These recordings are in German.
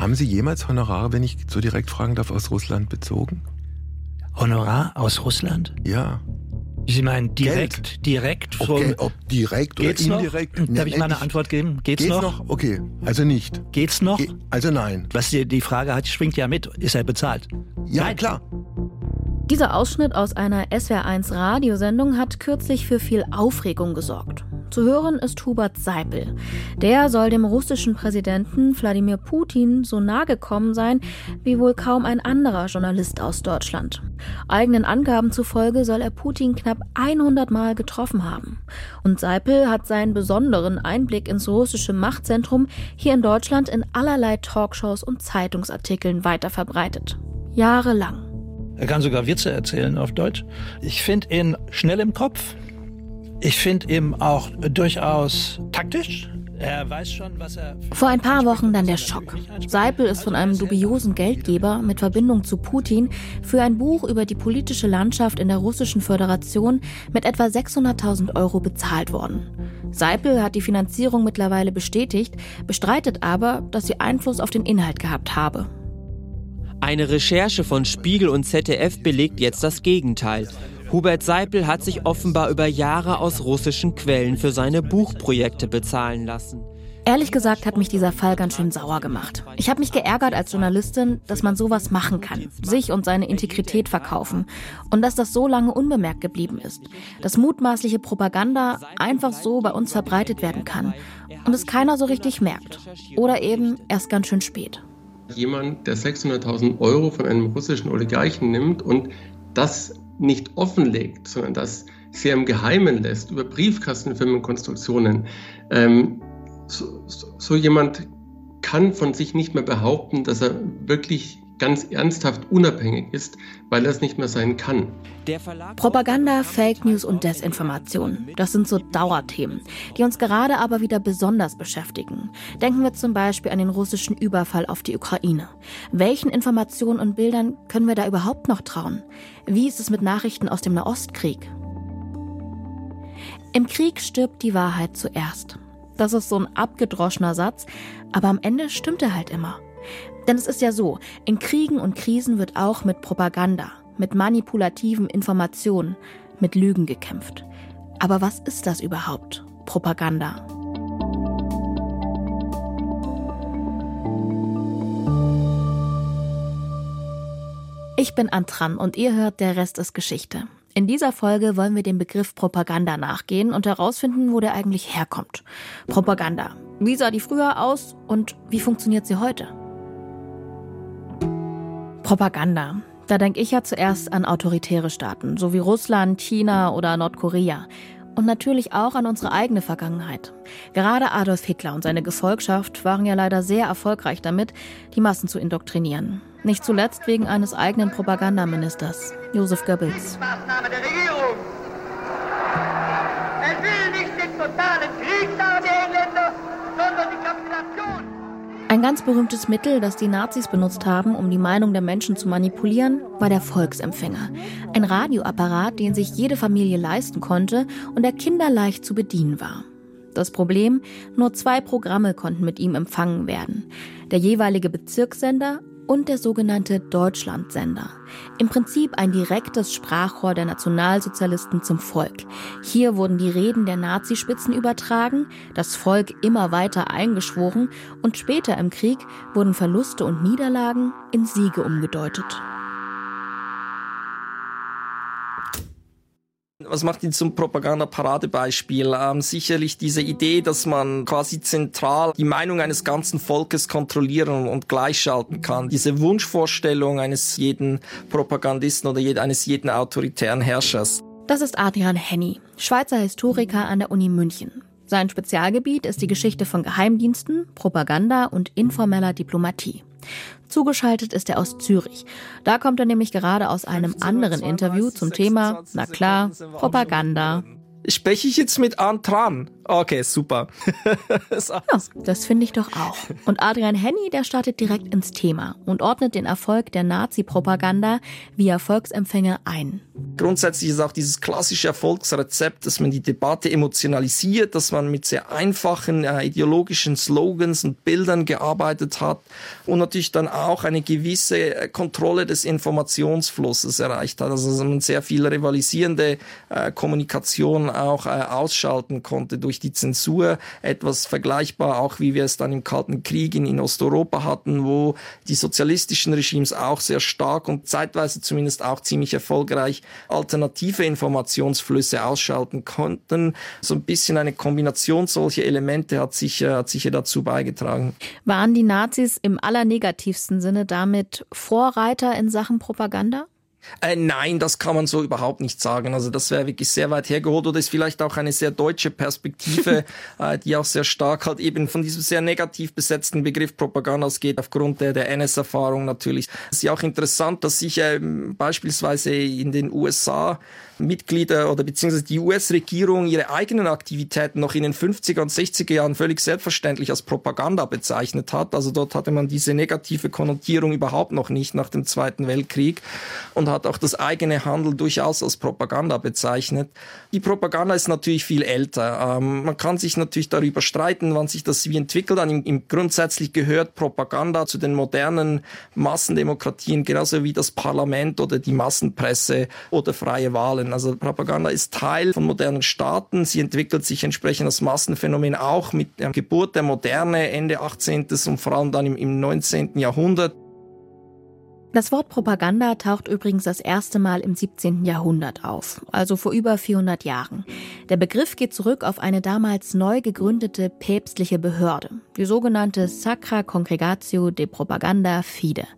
Haben Sie jemals Honorare, wenn ich so direkt fragen darf, aus Russland bezogen? Honorar aus Russland? Ja. Sie meinen direkt, Geld. direkt vom... Okay, ob direkt geht's oder indirekt? Noch? Darf ich mal eine Antwort geben? Geht's, geht's noch? noch? Okay, also nicht. Geht's noch? Ge also nein. Was die, die Frage hat, schwingt ja mit. Ist er bezahlt? Ja, nein. klar. Dieser Ausschnitt aus einer SWR1 Radiosendung hat kürzlich für viel Aufregung gesorgt. Zu hören ist Hubert Seipel. Der soll dem russischen Präsidenten Wladimir Putin so nahe gekommen sein wie wohl kaum ein anderer Journalist aus Deutschland. Eigenen Angaben zufolge soll er Putin knapp 100 Mal getroffen haben. Und Seipel hat seinen besonderen Einblick ins russische Machtzentrum hier in Deutschland in allerlei Talkshows und Zeitungsartikeln weiterverbreitet. Jahrelang. Er kann sogar Witze erzählen auf Deutsch. Ich finde ihn schnell im Kopf. Ich finde ihn auch durchaus taktisch. Er weiß schon, was er. Vor ein paar Wochen dann der Schock. Seipel ist von einem dubiosen Geldgeber mit Verbindung zu Putin für ein Buch über die politische Landschaft in der Russischen Föderation mit etwa 600.000 Euro bezahlt worden. Seipel hat die Finanzierung mittlerweile bestätigt, bestreitet aber, dass sie Einfluss auf den Inhalt gehabt habe. Eine Recherche von Spiegel und ZDF belegt jetzt das Gegenteil. Hubert Seipel hat sich offenbar über Jahre aus russischen Quellen für seine Buchprojekte bezahlen lassen. Ehrlich gesagt hat mich dieser Fall ganz schön sauer gemacht. Ich habe mich geärgert als Journalistin, dass man sowas machen kann, sich und seine Integrität verkaufen und dass das so lange unbemerkt geblieben ist, dass mutmaßliche Propaganda einfach so bei uns verbreitet werden kann und es keiner so richtig merkt oder eben erst ganz schön spät jemand, der 600.000 Euro von einem russischen Oligarchen nimmt und das nicht offenlegt, sondern das sehr im Geheimen lässt über Briefkastenfirmenkonstruktionen, ähm, so, so, so jemand kann von sich nicht mehr behaupten, dass er wirklich ganz ernsthaft unabhängig ist, weil er es nicht mehr sein kann. Propaganda, Fake News und Desinformation, das sind so Dauerthemen, die uns gerade aber wieder besonders beschäftigen. Denken wir zum Beispiel an den russischen Überfall auf die Ukraine. Welchen Informationen und Bildern können wir da überhaupt noch trauen? Wie ist es mit Nachrichten aus dem Nahostkrieg? Im Krieg stirbt die Wahrheit zuerst. Das ist so ein abgedroschener Satz, aber am Ende stimmt er halt immer. Denn es ist ja so, in Kriegen und Krisen wird auch mit Propaganda, mit manipulativen Informationen, mit Lügen gekämpft. Aber was ist das überhaupt, Propaganda? Ich bin Antran und ihr hört Der Rest ist Geschichte. In dieser Folge wollen wir dem Begriff Propaganda nachgehen und herausfinden, wo der eigentlich herkommt. Propaganda. Wie sah die früher aus und wie funktioniert sie heute? Propaganda. Da denke ich ja zuerst an autoritäre Staaten, so wie Russland, China oder Nordkorea. Und natürlich auch an unsere eigene Vergangenheit. Gerade Adolf Hitler und seine Gefolgschaft waren ja leider sehr erfolgreich damit, die Massen zu indoktrinieren. Nicht zuletzt wegen eines eigenen Propagandaministers, Josef Goebbels. Maßnahme der Regierung. Er will nicht den totalen Ein ganz berühmtes Mittel, das die Nazis benutzt haben, um die Meinung der Menschen zu manipulieren, war der Volksempfänger. Ein Radioapparat, den sich jede Familie leisten konnte und der kinderleicht zu bedienen war. Das Problem, nur zwei Programme konnten mit ihm empfangen werden. Der jeweilige Bezirkssender und der sogenannte Deutschlandsender. Im Prinzip ein direktes Sprachrohr der Nationalsozialisten zum Volk. Hier wurden die Reden der Nazispitzen übertragen, das Volk immer weiter eingeschworen und später im Krieg wurden Verluste und Niederlagen in Siege umgedeutet. Was macht ihn zum Propaganda-Paradebeispiel? Ähm, sicherlich diese Idee, dass man quasi zentral die Meinung eines ganzen Volkes kontrollieren und gleichschalten kann. Diese Wunschvorstellung eines jeden Propagandisten oder eines jeden autoritären Herrschers. Das ist Adrian Henny, Schweizer Historiker an der Uni München. Sein Spezialgebiet ist die Geschichte von Geheimdiensten, Propaganda und informeller Diplomatie. Zugeschaltet ist er aus Zürich. Da kommt er nämlich gerade aus einem anderen Interview zum Thema, na klar, Propaganda. Spreche ich jetzt mit Antran? Okay, super. ja, das finde ich doch auch. Und Adrian Henny, der startet direkt ins Thema und ordnet den Erfolg der Nazi-Propaganda via Volksempfänger ein. Grundsätzlich ist auch dieses klassische Erfolgsrezept, dass man die Debatte emotionalisiert, dass man mit sehr einfachen äh, ideologischen Slogans und Bildern gearbeitet hat und natürlich dann auch eine gewisse äh, Kontrolle des Informationsflusses erreicht hat. Also dass man sehr viel rivalisierende äh, Kommunikation auch äh, ausschalten konnte durch die Zensur. Etwas vergleichbar auch, wie wir es dann im Kalten Krieg in, in Osteuropa hatten, wo die sozialistischen Regimes auch sehr stark und zeitweise zumindest auch ziemlich erfolgreich alternative Informationsflüsse ausschalten konnten. So ein bisschen eine Kombination solcher Elemente hat sicher, hat sicher dazu beigetragen. Waren die Nazis im allernegativsten Sinne damit Vorreiter in Sachen Propaganda? Äh, nein, das kann man so überhaupt nicht sagen. Also das wäre wirklich sehr weit hergeholt oder ist vielleicht auch eine sehr deutsche Perspektive, äh, die auch sehr stark halt eben von diesem sehr negativ besetzten Begriff Propaganda ausgeht, aufgrund der, der NS-Erfahrung natürlich. Es ist ja auch interessant, dass sich äh, beispielsweise in den USA Mitglieder oder beziehungsweise die US-Regierung ihre eigenen Aktivitäten noch in den 50er und 60er Jahren völlig selbstverständlich als Propaganda bezeichnet hat. Also dort hatte man diese negative Konnotierung überhaupt noch nicht nach dem Zweiten Weltkrieg und hat auch das eigene Handel durchaus als Propaganda bezeichnet. Die Propaganda ist natürlich viel älter. Ähm, man kann sich natürlich darüber streiten, wann sich das wie entwickelt. Im, im grundsätzlich gehört Propaganda zu den modernen Massendemokratien genauso wie das Parlament oder die Massenpresse oder freie Wahlen. Also Propaganda ist Teil von modernen Staaten. Sie entwickelt sich entsprechend als Massenphänomen auch mit der Geburt der Moderne Ende 18. und vor allem dann im, im 19. Jahrhundert. Das Wort Propaganda taucht übrigens das erste Mal im 17. Jahrhundert auf, also vor über 400 Jahren. Der Begriff geht zurück auf eine damals neu gegründete päpstliche Behörde, die sogenannte Sacra Congregatio de Propaganda Fide.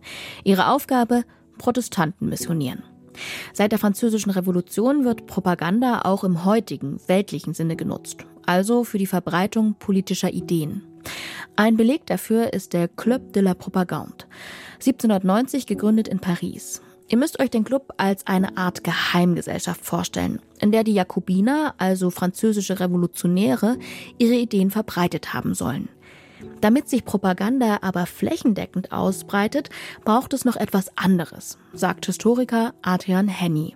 Ihre Aufgabe, Protestanten missionieren. Seit der Französischen Revolution wird Propaganda auch im heutigen, weltlichen Sinne genutzt, also für die Verbreitung politischer Ideen. Ein Beleg dafür ist der Club de la Propagande, 1790 gegründet in Paris. Ihr müsst euch den Club als eine Art Geheimgesellschaft vorstellen, in der die Jakobiner, also französische Revolutionäre, ihre Ideen verbreitet haben sollen. Damit sich Propaganda aber flächendeckend ausbreitet, braucht es noch etwas anderes, sagt Historiker Adrian Henny.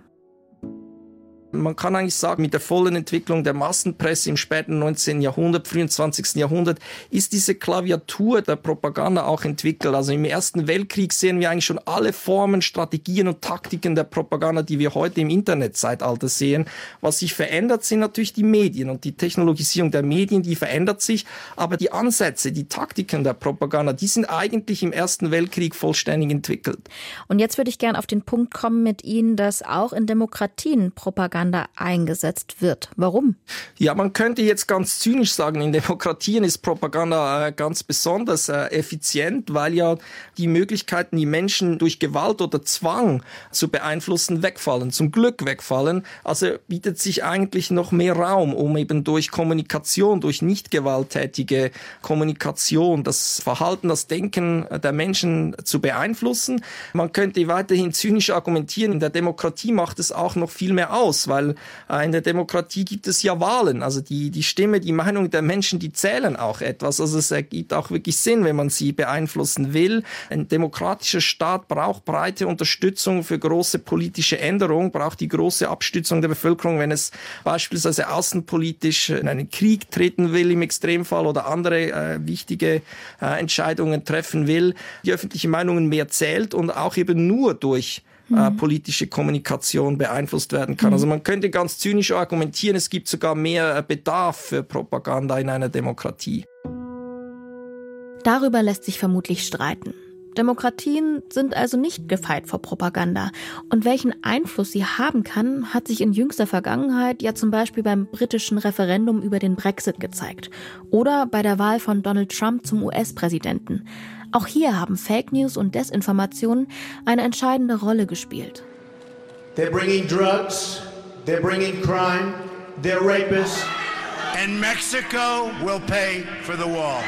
Man kann eigentlich sagen, mit der vollen Entwicklung der Massenpresse im späten 19. Jahrhundert, frühen 20. Jahrhundert, ist diese Klaviatur der Propaganda auch entwickelt. Also im Ersten Weltkrieg sehen wir eigentlich schon alle Formen, Strategien und Taktiken der Propaganda, die wir heute im Internetzeitalter sehen. Was sich verändert, sind natürlich die Medien und die Technologisierung der Medien, die verändert sich. Aber die Ansätze, die Taktiken der Propaganda, die sind eigentlich im Ersten Weltkrieg vollständig entwickelt. Und jetzt würde ich gerne auf den Punkt kommen mit Ihnen, dass auch in Demokratien Propaganda Propaganda eingesetzt wird. Warum? Ja, man könnte jetzt ganz zynisch sagen, in Demokratien ist Propaganda äh, ganz besonders äh, effizient, weil ja die Möglichkeiten, die Menschen durch Gewalt oder Zwang zu beeinflussen, wegfallen, zum Glück wegfallen. Also bietet sich eigentlich noch mehr Raum, um eben durch Kommunikation, durch nicht gewalttätige Kommunikation das Verhalten, das Denken der Menschen zu beeinflussen. Man könnte weiterhin zynisch argumentieren, in der Demokratie macht es auch noch viel mehr aus, weil äh, in der Demokratie gibt es ja Wahlen. Also die, die Stimme, die Meinung der Menschen, die zählen auch etwas. Also es ergibt auch wirklich Sinn, wenn man sie beeinflussen will. Ein demokratischer Staat braucht breite Unterstützung für große politische Änderungen, braucht die große Abstützung der Bevölkerung, wenn es beispielsweise außenpolitisch in einen Krieg treten will im Extremfall oder andere äh, wichtige äh, Entscheidungen treffen will. Die öffentliche Meinung mehr zählt und auch eben nur durch äh, mhm. politische Kommunikation beeinflusst werden kann. Also mhm. man könnte ganz zynisch argumentieren, es gibt sogar mehr äh, Bedarf für Propaganda in einer Demokratie. Darüber lässt sich vermutlich streiten. Demokratien sind also nicht gefeit vor Propaganda. Und welchen Einfluss sie haben kann, hat sich in jüngster Vergangenheit ja zum Beispiel beim britischen Referendum über den Brexit gezeigt. Oder bei der Wahl von Donald Trump zum US-Präsidenten. Auch hier haben Fake News und Desinformationen eine entscheidende Rolle gespielt. They're bringing drugs, they're bringing crime, they're rapists. And Mexico will pay for the wall.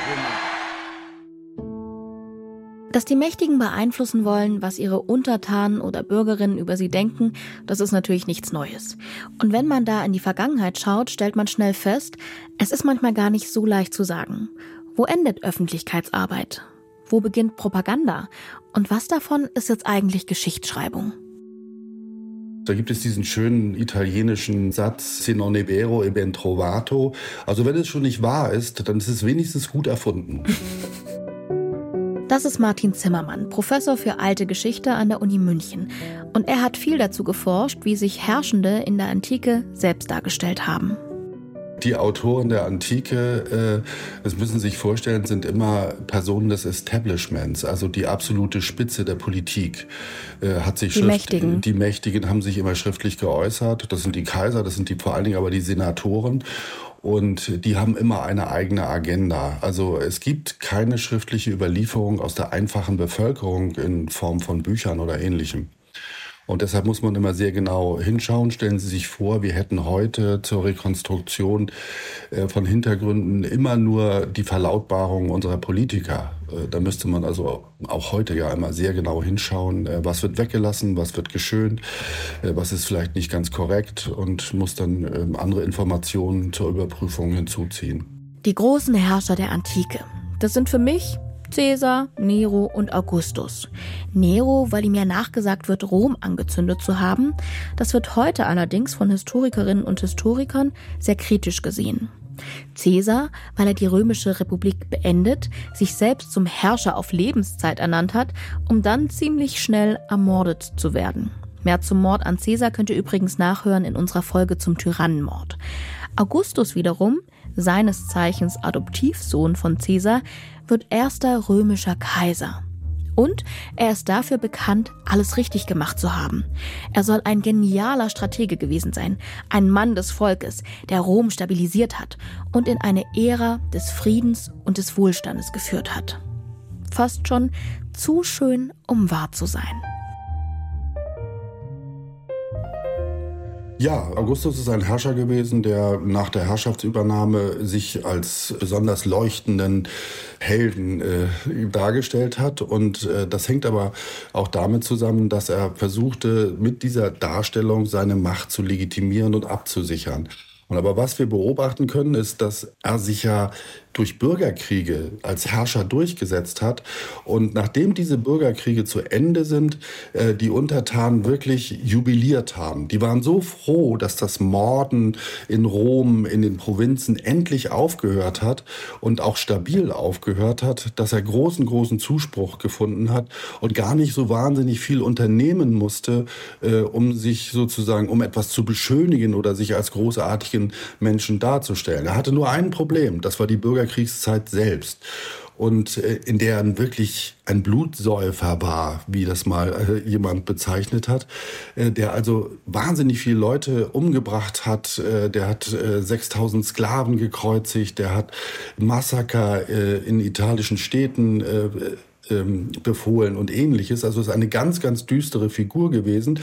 Dass die Mächtigen beeinflussen wollen, was ihre Untertanen oder Bürgerinnen über sie denken, das ist natürlich nichts Neues. Und wenn man da in die Vergangenheit schaut, stellt man schnell fest, es ist manchmal gar nicht so leicht zu sagen. Wo endet Öffentlichkeitsarbeit? Wo beginnt Propaganda? Und was davon ist jetzt eigentlich Geschichtsschreibung? Da gibt es diesen schönen italienischen Satz, se non è vero e ben trovato. Also wenn es schon nicht wahr ist, dann ist es wenigstens gut erfunden. Das ist Martin Zimmermann, Professor für alte Geschichte an der Uni München. Und er hat viel dazu geforscht, wie sich Herrschende in der Antike selbst dargestellt haben. Die Autoren der Antike, äh, das müssen Sie sich vorstellen, sind immer Personen des Establishments, also die absolute Spitze der Politik. Äh, hat sich die Mächtigen. Die Mächtigen haben sich immer schriftlich geäußert. Das sind die Kaiser, das sind die vor allen Dingen aber die Senatoren und die haben immer eine eigene Agenda. Also es gibt keine schriftliche Überlieferung aus der einfachen Bevölkerung in Form von Büchern oder ähnlichem. Und deshalb muss man immer sehr genau hinschauen. Stellen Sie sich vor, wir hätten heute zur Rekonstruktion äh, von Hintergründen immer nur die Verlautbarung unserer Politiker. Äh, da müsste man also auch heute ja immer sehr genau hinschauen, äh, was wird weggelassen, was wird geschönt, was ist vielleicht nicht ganz korrekt und muss dann ähm, andere Informationen zur Überprüfung hinzuziehen. Die großen Herrscher der Antike. Das sind für mich Caesar, Nero und Augustus. Nero, weil ihm ja nachgesagt wird, Rom angezündet zu haben. Das wird heute allerdings von Historikerinnen und Historikern sehr kritisch gesehen. Caesar, weil er die römische Republik beendet, sich selbst zum Herrscher auf Lebenszeit ernannt hat, um dann ziemlich schnell ermordet zu werden. Mehr zum Mord an Caesar könnt ihr übrigens nachhören in unserer Folge zum Tyrannenmord. Augustus wiederum, seines Zeichens Adoptivsohn von Caesar, wird erster römischer Kaiser. Und er ist dafür bekannt, alles richtig gemacht zu haben. Er soll ein genialer Stratege gewesen sein, ein Mann des Volkes, der Rom stabilisiert hat und in eine Ära des Friedens und des Wohlstandes geführt hat. Fast schon zu schön, um wahr zu sein. Ja, Augustus ist ein Herrscher gewesen, der nach der Herrschaftsübernahme sich als besonders leuchtenden Helden äh, dargestellt hat. Und äh, das hängt aber auch damit zusammen, dass er versuchte, mit dieser Darstellung seine Macht zu legitimieren und abzusichern. Und aber was wir beobachten können, ist, dass er sich ja durch Bürgerkriege als Herrscher durchgesetzt hat. Und nachdem diese Bürgerkriege zu Ende sind, äh, die Untertanen wirklich jubiliert haben. Die waren so froh, dass das Morden in Rom, in den Provinzen endlich aufgehört hat und auch stabil aufgehört hat, dass er großen, großen Zuspruch gefunden hat und gar nicht so wahnsinnig viel unternehmen musste, äh, um sich sozusagen, um etwas zu beschönigen oder sich als großartigen Menschen darzustellen. Er hatte nur ein Problem, das war die Bürgerkriege Bürgerkriegszeit selbst und äh, in der er wirklich ein Blutsäufer war, wie das mal äh, jemand bezeichnet hat, äh, der also wahnsinnig viele Leute umgebracht hat, der hat 6000 Sklaven gekreuzigt, der hat Massaker in italischen Städten ähm, befohlen und ähnliches. Also ist eine ganz, ganz düstere Figur gewesen.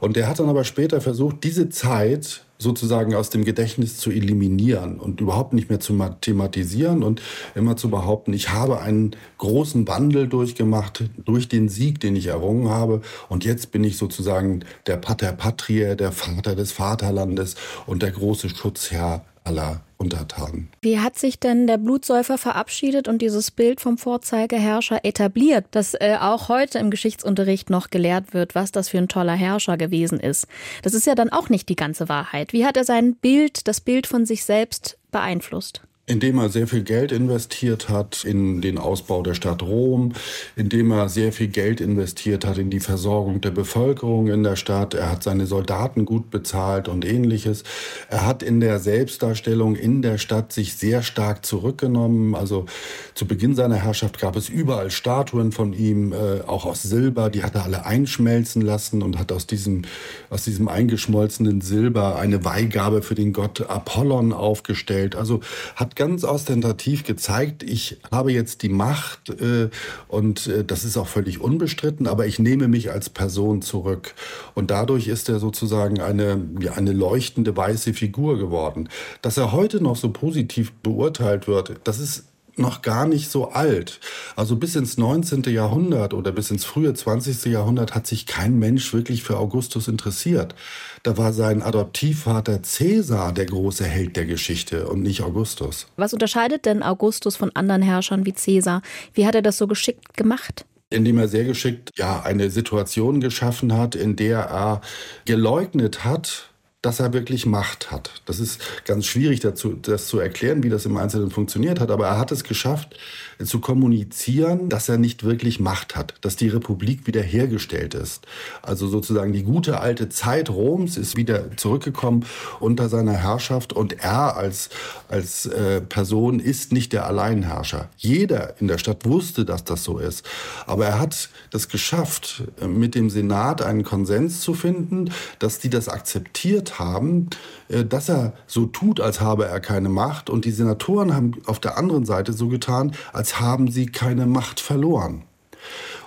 Und der hat dann aber später versucht, diese Zeit sozusagen aus dem Gedächtnis zu eliminieren und überhaupt nicht mehr zu thematisieren und immer zu behaupten, ich habe einen großen Wandel durchgemacht durch den Sieg, den ich errungen habe. Und jetzt bin ich sozusagen der Pater Patria, der Vater des Vaterlandes und der große Schutzherr aller Untertanen. Wie hat sich denn der Blutsäufer verabschiedet und dieses Bild vom Vorzeigeherrscher etabliert, das äh, auch heute im Geschichtsunterricht noch gelehrt wird, was das für ein toller Herrscher gewesen ist? Das ist ja dann auch nicht die ganze Wahrheit. Wie hat er sein Bild, das Bild von sich selbst beeinflusst? Indem er sehr viel Geld investiert hat in den Ausbau der Stadt Rom, indem er sehr viel Geld investiert hat in die Versorgung der Bevölkerung in der Stadt. Er hat seine Soldaten gut bezahlt und ähnliches. Er hat in der Selbstdarstellung in der Stadt sich sehr stark zurückgenommen. Also zu Beginn seiner Herrschaft gab es überall Statuen von ihm, äh, auch aus Silber. Die hat er alle einschmelzen lassen und hat aus diesem, aus diesem eingeschmolzenen Silber eine Weihgabe für den Gott Apollon aufgestellt. Also hat ganz ostentativ gezeigt, ich habe jetzt die Macht äh, und äh, das ist auch völlig unbestritten, aber ich nehme mich als Person zurück. Und dadurch ist er sozusagen eine, ja, eine leuchtende weiße Figur geworden. Dass er heute noch so positiv beurteilt wird, das ist noch gar nicht so alt. Also bis ins 19. Jahrhundert oder bis ins frühe 20. Jahrhundert hat sich kein Mensch wirklich für Augustus interessiert. Da war sein Adoptivvater Caesar der große Held der Geschichte und nicht Augustus. Was unterscheidet denn Augustus von anderen Herrschern wie Caesar? Wie hat er das so geschickt gemacht? indem er sehr geschickt ja eine Situation geschaffen hat, in der er geleugnet hat, dass er wirklich Macht hat. Das ist ganz schwierig dazu, das zu erklären, wie das im Einzelnen funktioniert hat, aber er hat es geschafft, zu kommunizieren, dass er nicht wirklich Macht hat, dass die Republik wiederhergestellt ist. Also sozusagen die gute alte Zeit Roms ist wieder zurückgekommen unter seiner Herrschaft und er als, als äh, Person ist nicht der Alleinherrscher. Jeder in der Stadt wusste, dass das so ist. Aber er hat das geschafft, mit dem Senat einen Konsens zu finden, dass die das akzeptiert haben, äh, dass er so tut, als habe er keine Macht. Und die Senatoren haben auf der anderen Seite so getan, als haben sie keine Macht verloren.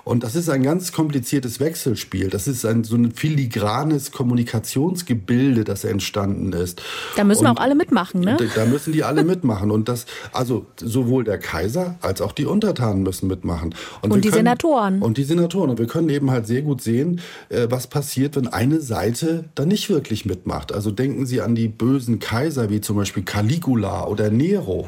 Und das ist ein ganz kompliziertes Wechselspiel. Das ist ein so ein filigranes Kommunikationsgebilde, das entstanden ist. Da müssen und auch alle mitmachen, ne? Da müssen die alle mitmachen. Und das, also sowohl der Kaiser als auch die Untertanen müssen mitmachen. Und, und die können, Senatoren. Und die Senatoren. Und wir können eben halt sehr gut sehen, äh, was passiert, wenn eine Seite da nicht wirklich mitmacht. Also denken Sie an die bösen Kaiser wie zum Beispiel Caligula oder Nero.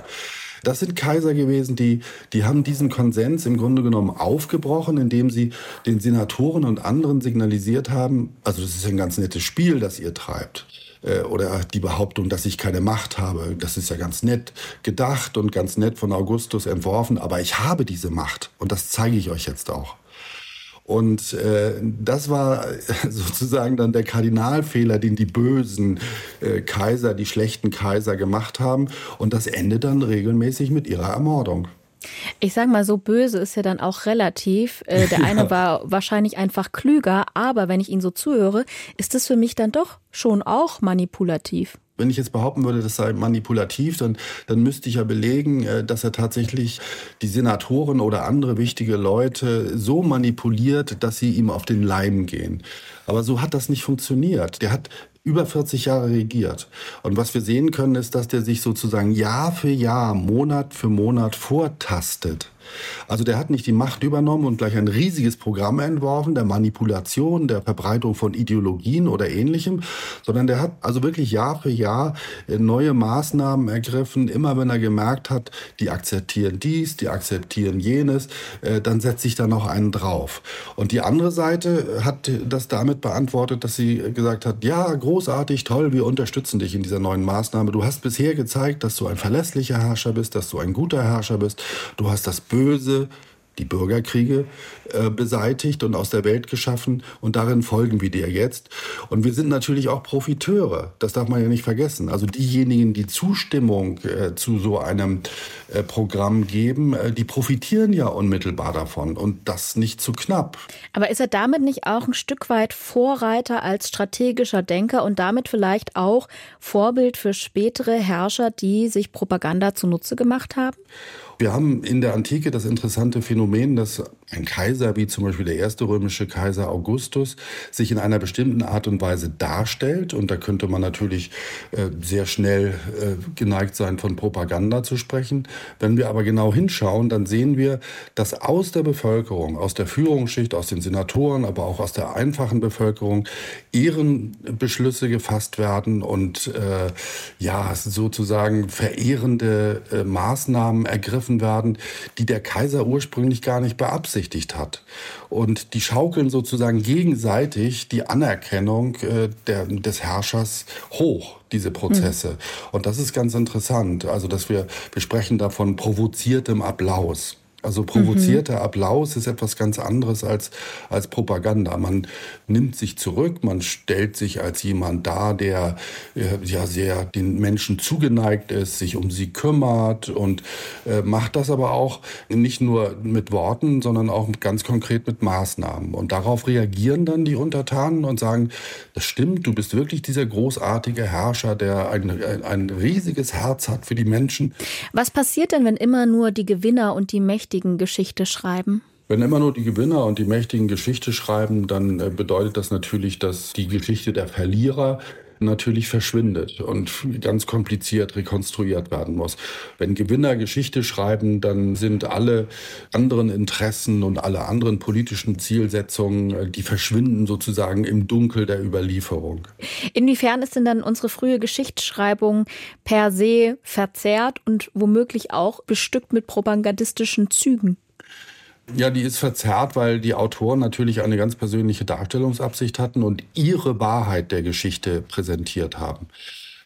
Das sind Kaiser gewesen, die, die haben diesen Konsens im Grunde genommen aufgebrochen, indem sie den Senatoren und anderen signalisiert haben, also das ist ein ganz nettes Spiel, das ihr treibt äh, oder die Behauptung, dass ich keine Macht habe. Das ist ja ganz nett gedacht und ganz nett von Augustus entworfen, aber ich habe diese Macht und das zeige ich euch jetzt auch. Und äh, das war sozusagen dann der Kardinalfehler, den die bösen äh, Kaiser, die schlechten Kaiser gemacht haben. Und das endet dann regelmäßig mit ihrer Ermordung. Ich sage mal, so böse ist ja dann auch relativ. Äh, der eine ja. war wahrscheinlich einfach klüger, aber wenn ich ihn so zuhöre, ist es für mich dann doch schon auch manipulativ wenn ich jetzt behaupten würde, das sei manipulativ, dann, dann müsste ich ja belegen, äh, dass er tatsächlich die Senatoren oder andere wichtige Leute so manipuliert, dass sie ihm auf den Leim gehen. Aber so hat das nicht funktioniert. Der hat über 40 Jahre regiert. Und was wir sehen können, ist, dass der sich sozusagen Jahr für Jahr, Monat für Monat vortastet. Also der hat nicht die Macht übernommen und gleich ein riesiges Programm entworfen, der Manipulation, der Verbreitung von Ideologien oder ähnlichem, sondern der hat also wirklich Jahr für Jahr äh, neue Maßnahmen ergriffen. Immer wenn er gemerkt hat, die akzeptieren dies, die akzeptieren jenes, äh, dann setzt sich da noch einen drauf. Und die andere Seite hat das damit beantwortet, dass sie gesagt hat, ja, großartig, toll, wir unterstützen dich in dieser neuen Maßnahme. Du hast bisher gezeigt, dass du ein verlässlicher Herrscher bist, dass du ein guter Herrscher bist. Du hast das Böse, die Bürgerkriege äh, beseitigt und aus der Welt geschaffen und darin folgen wir dir jetzt. Und wir sind natürlich auch Profiteure, das darf man ja nicht vergessen. Also diejenigen, die Zustimmung äh, zu so einem äh, Programm geben, äh, die profitieren ja unmittelbar davon und das nicht zu knapp. Aber ist er damit nicht auch ein Stück weit Vorreiter als strategischer Denker und damit vielleicht auch Vorbild für spätere Herrscher, die sich Propaganda zunutze gemacht haben? Wir haben in der Antike das interessante Phänomen, dass ein Kaiser, wie zum Beispiel der erste römische Kaiser Augustus, sich in einer bestimmten Art und Weise darstellt. Und da könnte man natürlich äh, sehr schnell äh, geneigt sein, von Propaganda zu sprechen. Wenn wir aber genau hinschauen, dann sehen wir, dass aus der Bevölkerung, aus der Führungsschicht, aus den Senatoren, aber auch aus der einfachen Bevölkerung Ehrenbeschlüsse gefasst werden und äh, ja, sozusagen verehrende äh, Maßnahmen ergriffen werden, die der Kaiser ursprünglich gar nicht beabsichtigt hat. Und die schaukeln sozusagen gegenseitig die Anerkennung äh, der, des Herrschers hoch diese Prozesse. Mhm. Und das ist ganz interessant. Also, dass wir, wir sprechen davon provoziertem Applaus. Also provozierter mhm. Applaus ist etwas ganz anderes als, als Propaganda. Man nimmt sich zurück, man stellt sich als jemand dar, der äh, ja sehr den Menschen zugeneigt ist, sich um sie kümmert und äh, macht das aber auch nicht nur mit Worten, sondern auch ganz konkret mit Maßnahmen. Und darauf reagieren dann die Untertanen und sagen, das stimmt, du bist wirklich dieser großartige Herrscher, der ein, ein, ein riesiges Herz hat für die Menschen. Was passiert denn, wenn immer nur die Gewinner und die Mächtigen Mächtigen Geschichte schreiben? Wenn immer nur die Gewinner und die Mächtigen Geschichte schreiben, dann äh, bedeutet das natürlich, dass die Geschichte der Verlierer natürlich verschwindet und ganz kompliziert rekonstruiert werden muss. Wenn Gewinner Geschichte schreiben, dann sind alle anderen Interessen und alle anderen politischen Zielsetzungen, äh, die verschwinden sozusagen im Dunkel der Überlieferung. Inwiefern ist denn dann unsere frühe Geschichtsschreibung per se verzerrt und womöglich auch bestückt mit propagandistischen Zügen? Ja, die ist verzerrt, weil die Autoren natürlich eine ganz persönliche Darstellungsabsicht hatten und ihre Wahrheit der Geschichte präsentiert haben.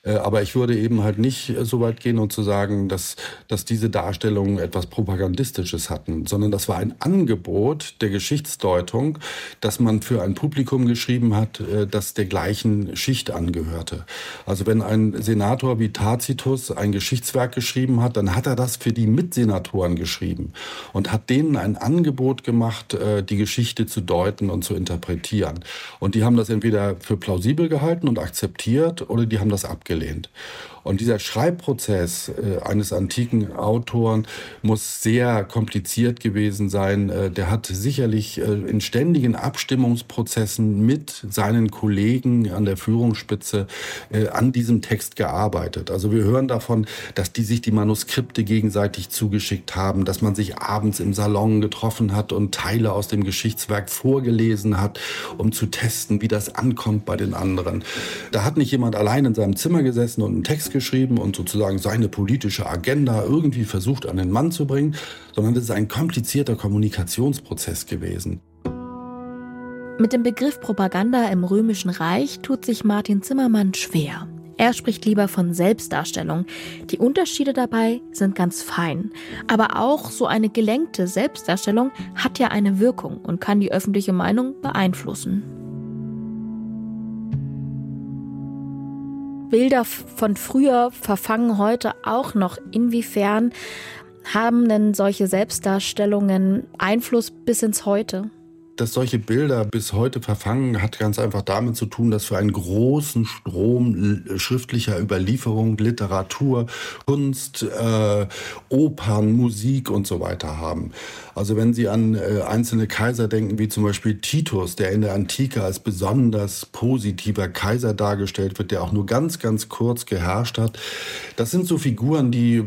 Äh, aber ich würde eben halt nicht so weit gehen und zu sagen, dass, dass diese Darstellungen etwas Propagandistisches hatten, sondern das war ein Angebot der Geschichtsdeutung, dass man für ein Publikum geschrieben hat, äh, das der gleichen Schicht angehörte. Also wenn ein Senator wie Tacitus ein Geschichtswerk geschrieben hat, dann hat er das für die Mitsenatoren geschrieben und hat denen ein Angebot gemacht, äh, die Geschichte zu deuten und zu interpretieren. Und die haben das entweder für plausibel gehalten und akzeptiert oder die haben das abgelehnt abgelehnt. Und dieser Schreibprozess äh, eines antiken Autoren muss sehr kompliziert gewesen sein. Äh, der hat sicherlich äh, in ständigen Abstimmungsprozessen mit seinen Kollegen an der Führungsspitze äh, an diesem Text gearbeitet. Also wir hören davon, dass die sich die Manuskripte gegenseitig zugeschickt haben, dass man sich abends im Salon getroffen hat und Teile aus dem Geschichtswerk vorgelesen hat, um zu testen, wie das ankommt bei den anderen. Da hat nicht jemand allein in seinem Zimmer gesessen und einen Text geschrieben und sozusagen seine politische Agenda irgendwie versucht an den Mann zu bringen, sondern es ist ein komplizierter Kommunikationsprozess gewesen. Mit dem Begriff Propaganda im Römischen Reich tut sich Martin Zimmermann schwer. Er spricht lieber von Selbstdarstellung. Die Unterschiede dabei sind ganz fein. Aber auch so eine gelenkte Selbstdarstellung hat ja eine Wirkung und kann die öffentliche Meinung beeinflussen. Bilder von früher verfangen heute auch noch. Inwiefern haben denn solche Selbstdarstellungen Einfluss bis ins Heute? Dass solche Bilder bis heute verfangen, hat ganz einfach damit zu tun, dass wir einen großen Strom schriftlicher Überlieferung, Literatur, Kunst, äh, Opern, Musik und so weiter haben. Also wenn Sie an äh, einzelne Kaiser denken, wie zum Beispiel Titus, der in der Antike als besonders positiver Kaiser dargestellt wird, der auch nur ganz, ganz kurz geherrscht hat, das sind so Figuren, die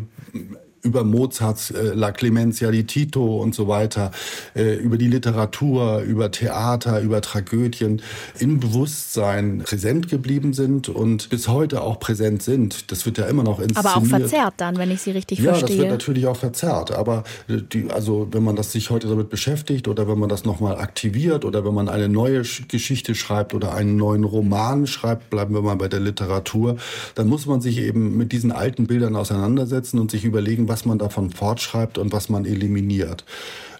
über Mozarts äh, La Clemencia di Tito und so weiter, äh, über die Literatur, über Theater, über Tragödien im Bewusstsein präsent geblieben sind und bis heute auch präsent sind. Das wird ja immer noch inszeniert. Aber auch verzerrt dann, wenn ich Sie richtig ja, verstehe. Ja, das wird natürlich auch verzerrt. Aber die, also wenn man das sich heute damit beschäftigt oder wenn man das nochmal aktiviert oder wenn man eine neue Geschichte schreibt oder einen neuen Roman schreibt, bleiben wir mal bei der Literatur, dann muss man sich eben mit diesen alten Bildern auseinandersetzen und sich überlegen, was man davon fortschreibt und was man eliminiert.